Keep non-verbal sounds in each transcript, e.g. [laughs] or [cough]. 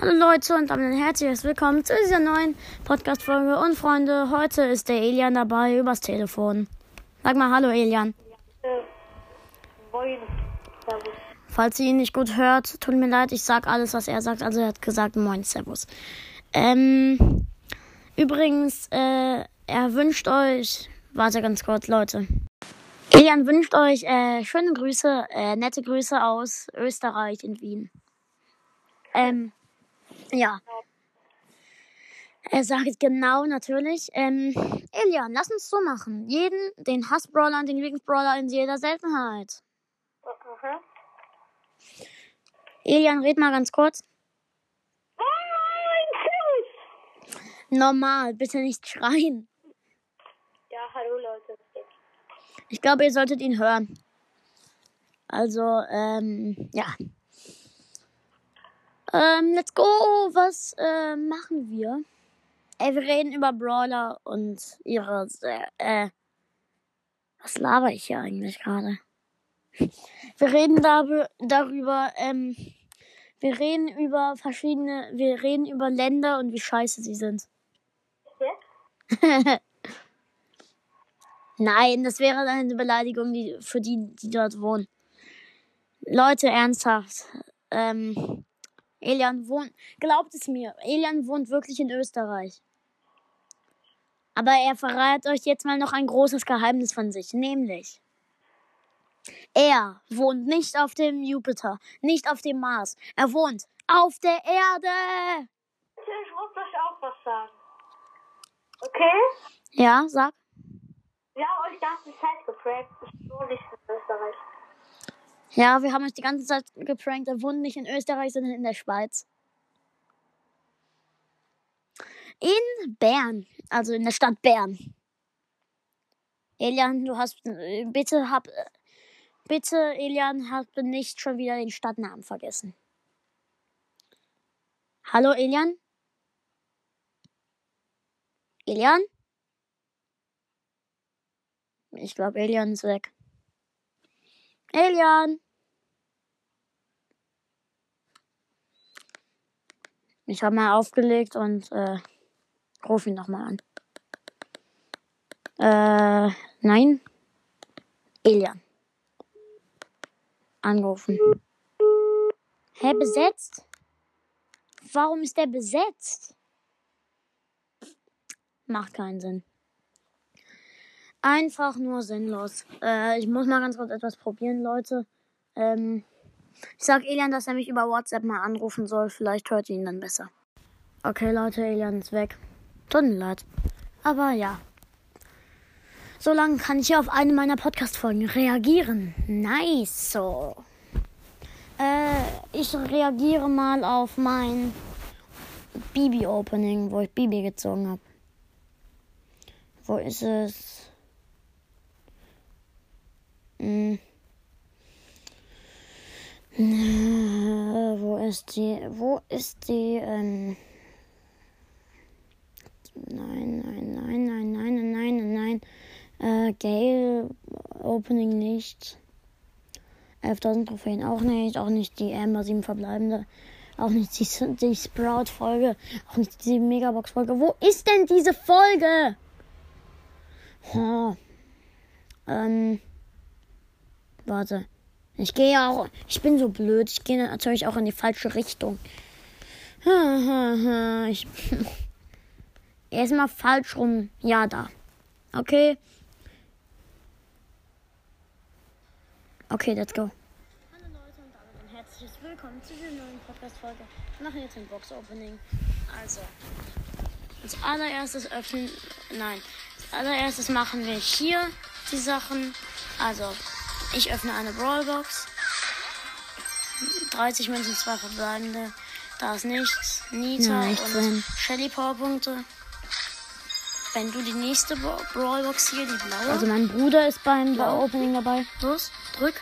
Hallo Leute und damit ein herzliches Willkommen zu dieser neuen Podcast-Folge. Und Freunde, heute ist der Elian dabei übers Telefon. Sag mal Hallo Elian. Moin. Servus. Falls ihr ihn nicht gut hört, tut mir leid, ich sag alles, was er sagt. Also er hat gesagt Moin, Servus. Ähm, übrigens, äh, er wünscht euch, warte ganz kurz, Leute. Elian wünscht euch äh, schöne Grüße, äh, nette Grüße aus Österreich in Wien. Ähm, ja. Er sagt genau natürlich. Ähm, Elian, lass uns so machen. Jeden, den Hassbrawler und den Lieblingsbrawler in jeder Seltenheit. Mhm. Elian, red mal ganz kurz. Moin, Servus. Normal, bitte nicht schreien. Ja, hallo Leute. Ich glaube, ihr solltet ihn hören. Also, ähm, ja. Ähm, let's go. Was äh, machen wir? Ey, wir reden über Brawler und ihre, äh, was laber ich hier eigentlich gerade? Wir reden darüber, darüber, ähm, wir reden über verschiedene, wir reden über Länder und wie scheiße sie sind. Ja? [laughs] Nein, das wäre eine Beleidigung die, für die, die dort wohnen. Leute, ernsthaft. Ähm, Elian wohnt, glaubt es mir, Elian wohnt wirklich in Österreich. Aber er verrät euch jetzt mal noch ein großes Geheimnis von sich, nämlich er wohnt nicht auf dem Jupiter, nicht auf dem Mars. Er wohnt auf der Erde. Ich muss euch auch was sagen. Okay? Ja, sag. Haben euch die ganze Zeit geprägt. Ich wohne nicht in Österreich. Ja, wir haben euch die ganze Zeit geprankt. Er wohnt nicht in Österreich, sondern in der Schweiz. In Bern, also in der Stadt Bern. Elian, du hast äh, bitte hab äh, bitte Elian, hab nicht schon wieder den Stadtnamen vergessen. Hallo Elian? Elian? Ich glaube, Elian ist weg. Elian! Ich habe mal aufgelegt und äh, ruf ihn nochmal an. Äh, nein. Elian. Angerufen. Hä, besetzt? Warum ist der besetzt? Macht keinen Sinn. Einfach nur sinnlos. Äh, ich muss mal ganz kurz etwas probieren, Leute. Ähm, ich sag Elian, dass er mich über WhatsApp mal anrufen soll. Vielleicht hört ihr ihn dann besser. Okay, Leute, Elian ist weg. Tut mir leid. Aber ja. So lange kann ich hier auf eine meiner Podcast-Folgen reagieren. Nice. So. Äh, ich reagiere mal auf mein Bibi-Opening, wo ich Bibi gezogen habe. Wo ist es? Hm. Äh, wo ist die? Wo ist die? Ähm nein, nein, nein, nein, nein, nein, nein, nein. Äh, Gale Opening nicht. 11.000 Trophäen auch nicht. Auch nicht die Amber 7 verbleibende. Auch nicht die, [laughs] die Sprout-Folge. Auch nicht die Megabox-Folge. Wo ist denn diese Folge? Oh. Ähm. Warte. Ich gehe auch. Ich bin so blöd. Ich gehe natürlich auch in die falsche Richtung. Ich. [laughs] Erstmal falsch rum. Ja, da. Okay. Okay, let's go. Hallo Leute und damit ein herzliches Willkommen zu dieser neuen Podcast-Folge. Wir machen jetzt ein Box-Opening. Also. Als allererstes öffnen. Nein. Als allererstes machen wir hier die Sachen. Also, ich öffne eine Brawlbox. 30 Münzen, zwei verbleibende. Da ist nichts. Nita Ja, nichts und. Shelly Powerpunkte. Wenn du die nächste Bra- Brawlbox hier, die blaue. Also mein Bruder ist beim Blau. Opening dabei. los, drück.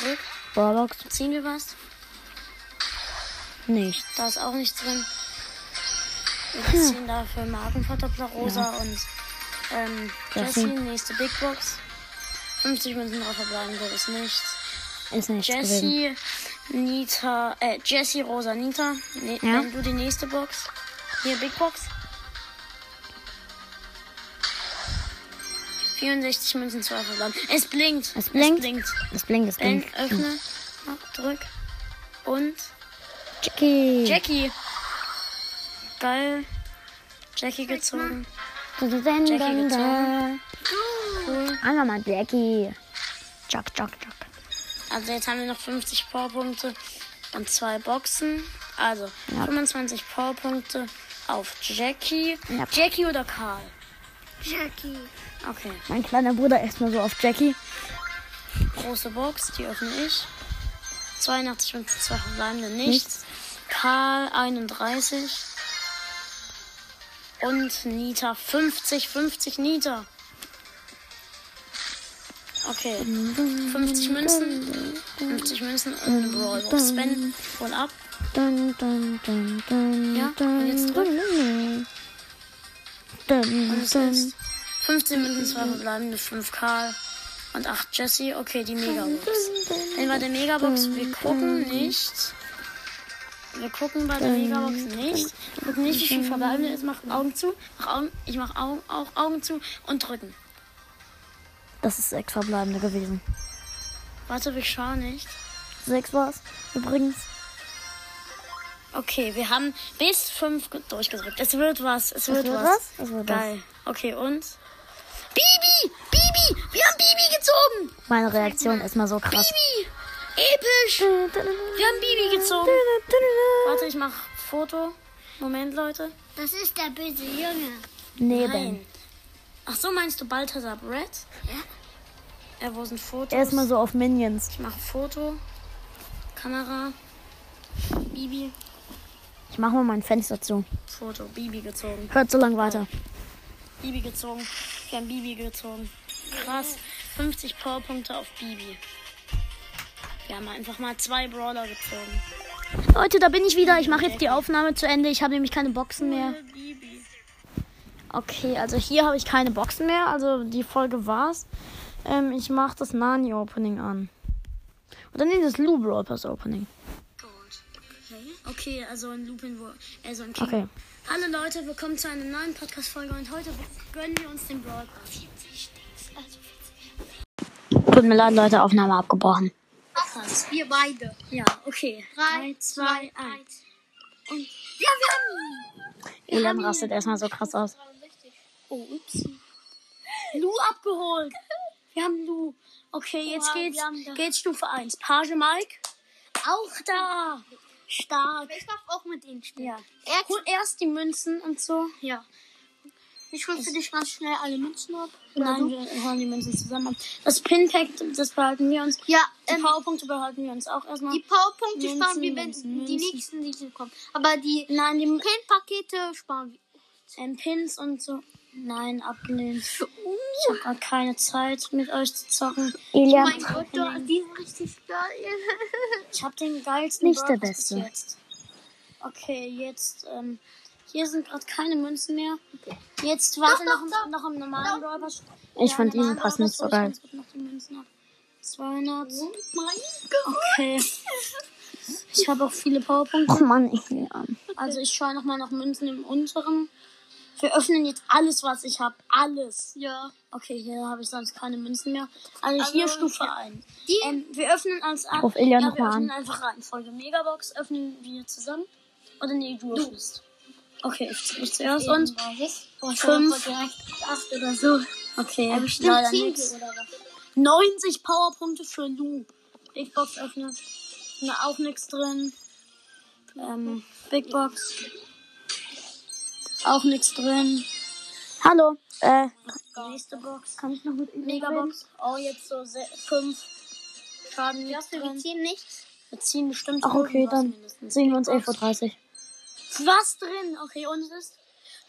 Drück. Brawlbox Ziehen wir was. nicht. Da ist auch nichts drin. Wir ziehen dafür Markenverdoppler Rosa und ähm. Jessie, nächste Big Box. 50 Münzen drauf verbleiben, da ist nichts. Ist nichts. Jessie, Nita, äh, Jessie, Rosa, Nita. Ne, Ja. Wenn du die nächste Box. Hier, Big Box. 64 Münzen, 2 verbleiben. Es blinkt. Es blinkt. Es blinkt. Das blinkt, das Blinkt, blinkt. öffne. Mach, drück. Und Jackie. Jackie. Geil. Jackie gezogen. Jackie gezogen. Einfach mal Jackie. Jack, Jack, Jack. Also jetzt haben wir noch 50 Powerpunkte und zwei Boxen. Also Ja. 25 Powerpunkte auf Jackie. Ja. Jackie oder Karl? Jackie. Okay. Mein kleiner Bruder erstmal so auf Jackie. Große Box, die öffne ich. 82 und zwei verbleibende nichts. Nichts. Karl 31. Und Nita 50, 50 Nita. Okay. 50 Münzen. 50 Münzen und eine Brawlbox. Sven, hol ab. Ja, und jetzt drück. Und es ist 15 Münzen, 2 verbleibende, 5 Karl und 8 Jesse. Okay, die Megabox. Wenn bei der Megabox, wir gucken nicht. Wir gucken bei der Megabox nicht. Wir gucken nicht, wie viel verbleibende ist. Mach Augen zu. Mach Augen, ich mach Augen, auch Augen zu und drücken. Das ist sechs verbleibende gewesen. Warte, wir schauen nicht. Sechs war's übrigens. Okay, wir haben bis 5 durchgedrückt. Es wird was. Es wird, wird was. was? Es wird was. Geil. Okay, und? Bibi! Bibi! Wir haben Bibi gezogen! Meine Reaktion ist mal so krass. Bibi! Episch! Wir haben Bibi gezogen. Warte, ich mach Foto. Moment, Leute. Das ist der böse Junge. Neben. Nein. Ach so, meinst du Balthasar Brett? Ja. Ja, wo sind Fotos? Erstmal so auf Minions. Ich mache Foto. Kamera. Bibi. Ich mach mal mein Fenster zu. Foto. Bibi gezogen. Hört so lang weiter. Bibi gezogen. Wir haben Bibi gezogen. Krass. 50 Powerpunkte auf Bibi. Wir haben einfach mal zwei Brawler gezogen. Leute, da bin ich wieder. Ich mache jetzt die Aufnahme zu Ende. Ich habe nämlich keine Boxen mehr. Okay, also hier habe ich keine Boxen mehr. Also die Folge war's. Ähm, ich mache das Nani-Opening an. Oder nee, das Lou Brawl Pass Opening. Okay. Also ein Lupin, wo. Also ein King. Okay. Hallo Leute, willkommen zu einer neuen Podcast-Folge und heute gönnen wir uns den Brawl Pass. Also, Tut mir leid, Leute, Aufnahme abgebrochen. krass. Wir beide. Ja, okay. Drei, 3, 2, 1. Und. Ja, wir haben ihn. Elam rastet erstmal so krass aus. Oh, ups. Lu abgeholt. Wir haben Lu. Okay, jetzt Wow, geht's, geht's Stufe 1. Page Mike. Auch da. Stark. Ich darf auch mit ihnen spielen. Ja. Er Hol erst die Münzen und so. Ja. Ich hol für dich ganz schnell alle Münzen ab. Nein, wir holen die Münzen zusammen ab. Das Pin-Pack, das behalten wir uns. Ja, Die ähm, Powerpunkte behalten wir uns auch erstmal. die Powerpunkte Münzen, sparen wir, wenn Münzen, die Münzen. nächsten Lieder kommen. Aber die Nein, die Pin-Pakete sparen wir. ähm, Pins und so. Nein, abgelehnt. Ich habe gerade keine Zeit, mit euch zu zocken. Oh Elia, mein Gott, da- die sind richtig geil. [laughs] Ich habe den geilsten Nicht der Beste. Jetzt. Okay, jetzt, ähm, hier sind gerade keine Münzen mehr. Jetzt warte noch, doch, noch im normalen Pass. Ich Ja, fand diesen Pass nicht so ich geil. ganz kurz noch die Münzen ab. 200. mein Gott. Okay. Ich habe auch viele Powerpunkte. oh Mann, Elam. Also ich schaue nochmal nach Münzen im unteren. Wir öffnen jetzt alles, was ich habe. Alles. Ja. Okay, hier habe ich sonst keine Münzen mehr. Also, hier Also, Stufe 1. Die- Ähm, wir öffnen als. Ruf Ilja ja, wir öffnen an. einfach Reihenfolge. Megabox öffnen wir zusammen. Oder nee, du öffnest. Okay, ich, ich zuerst und. Ich Fünf. acht oder so. Okay, Ja, bestimmt leider was. 90 Powerpunkte für Lu. Big Box öffnen. Na, auch nichts drin. Ähm, Big Box. Auch nichts drin. Hallo, äh, Nächste Box. kann ich noch mit reden? Megabox. Oh, jetzt so 5. Schaden nichts du drin. ziehen nichts? Wir ziehen bestimmt Ach, okay, dann mindestens. sehen wir uns Big Box. 11.30 Uhr. Was drin? Okay, und es ist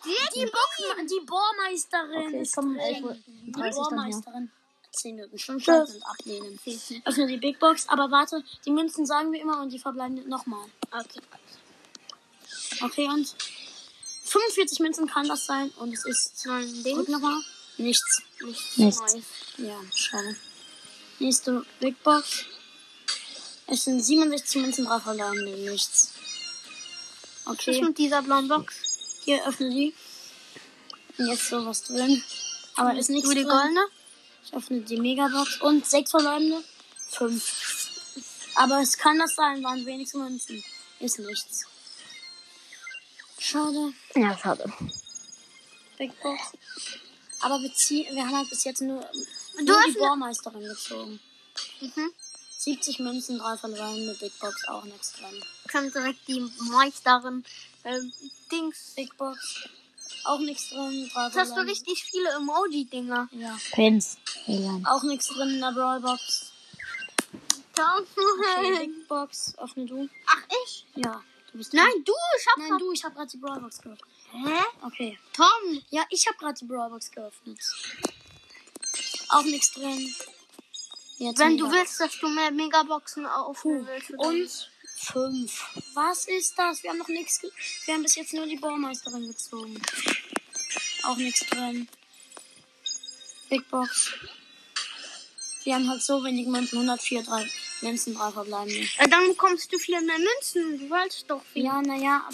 die, die, Bock, die Bohrmeisterin. Okay, ich ist komme um drin. 11.30 Uhr Die. Bohrmeisterin. 10 Minuten schon Tschüss. und ablehnen. Öffne die Big Box, aber warte, die Münzen sagen wir immer und die verbleiben nochmal. Okay. Okay, und 45 Münzen kann das sein und es ist Ein Ding. Drück nochmal. Nichts. Nichts. Nichts. Neues. Ja, schade. Nächste Big Box. Es sind 67 Münzen drauf verbleibende. Nichts. Was ist Okay, mit dieser blauen Box? hier öffne die. Und jetzt sowas drin. Aber ist nichts Nur die goldene? Ich öffne die Megabox und sechs verbleibende. Fünf. Aber es kann das sein, waren wenigstens Münzen. Ist nichts. Schade. Ja, schade. Big Box. Aber wir, ziehen, wir haben halt bis jetzt nur, Du nur die Bohrmeisterin gezogen. Mhm. 70 Münzen, drei verbleibende Big Box, auch nichts drin. Kann direkt die Meisterin ähm, Dings. Big Box, auch nichts drin, Jetzt hast du richtig viele Emoji-Dinger. Ja. Pins. Auch nichts drin in der Brawlbox. Okay, Nein. Big Box, öffne du. Ach, ich? Ja, du bist Nein, du, ich hab Nein, du, ich habe gerade die Brawlbox geöffnet. Hä? Okay. Tom. Ja, ich habe gerade die Brawlbox geöffnet. Auch nichts drin. Jetzt Wenn du willst, dass du mehr Megaboxen aufnehmen willst. Und fünf. Was ist das? Wir haben noch nichts. ge- Wir haben bis jetzt nur die Baumeisterin gezogen. Auch nichts drin. Big Box. Wir haben halt so wenig Münzen. 104, drei Münzen, drei verbleibende. Äh, dann bekommst du viel mehr Münzen. Du wolltest doch viel. Ja, naja.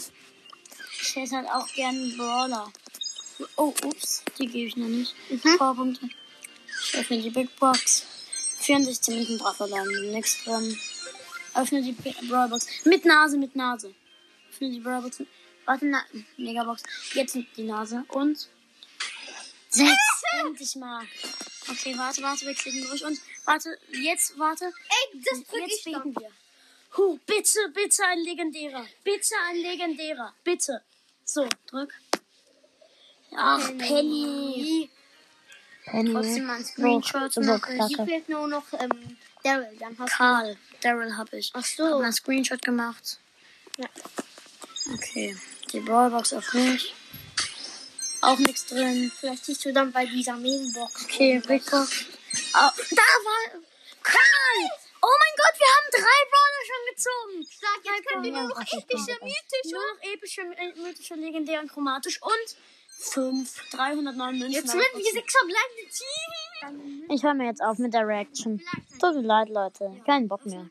Ich hätte halt auch gerne einen Brawler. Oh, ups. Die gebe ich noch nicht. Mhm. Powerpunkte. Ich öffne die Big Box. 64 Minuten drauf verbleiben. Nichts drin. Öffne die P- Brawlbox. Mit Nase, mit Nase. Öffne die Brawlbox. mit- Warte, na, Megabox. Jetzt die Nase. Und. Sechs. Endlich mal. Okay, warte, warte, wir klicken durch. Und warte, jetzt, warte. Ey, das drück Jetzt ich beten wir. Huh, bitte, bitte ein legendärer. Bitte ein legendärer. Bitte. So, drück. Ach, Penny. Penny. Trotzdem mal ein Screenshot So, machen. Hier fehlt nur noch ähm, Daryl. Dann hast Karl. Daryl hab ich. Ach Hab so. mal einen Screenshot gemacht. Ja. Okay. Die Brawlbox auf mich. Auch nichts drin. Vielleicht siehst du dann bei dieser Mailbox. Okay, Box. Ah, da war Karl. Oh mein Gott, wir haben drei Brawler schon gezogen. Sag, jetzt können wir nur noch epische, mythische. Nur noch epische, mythische, legendär und chromatisch und fünf. 309 Münzen. Jetzt sind wir sechs verbleibende Team. Ich höre mir jetzt auf mit der Reaction. Tut mir leid, Leute. Keinen Bock mehr.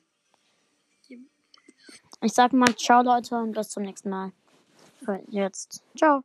Ich sag mal ciao, Leute, und bis zum nächsten Mal. Jetzt. Ciao.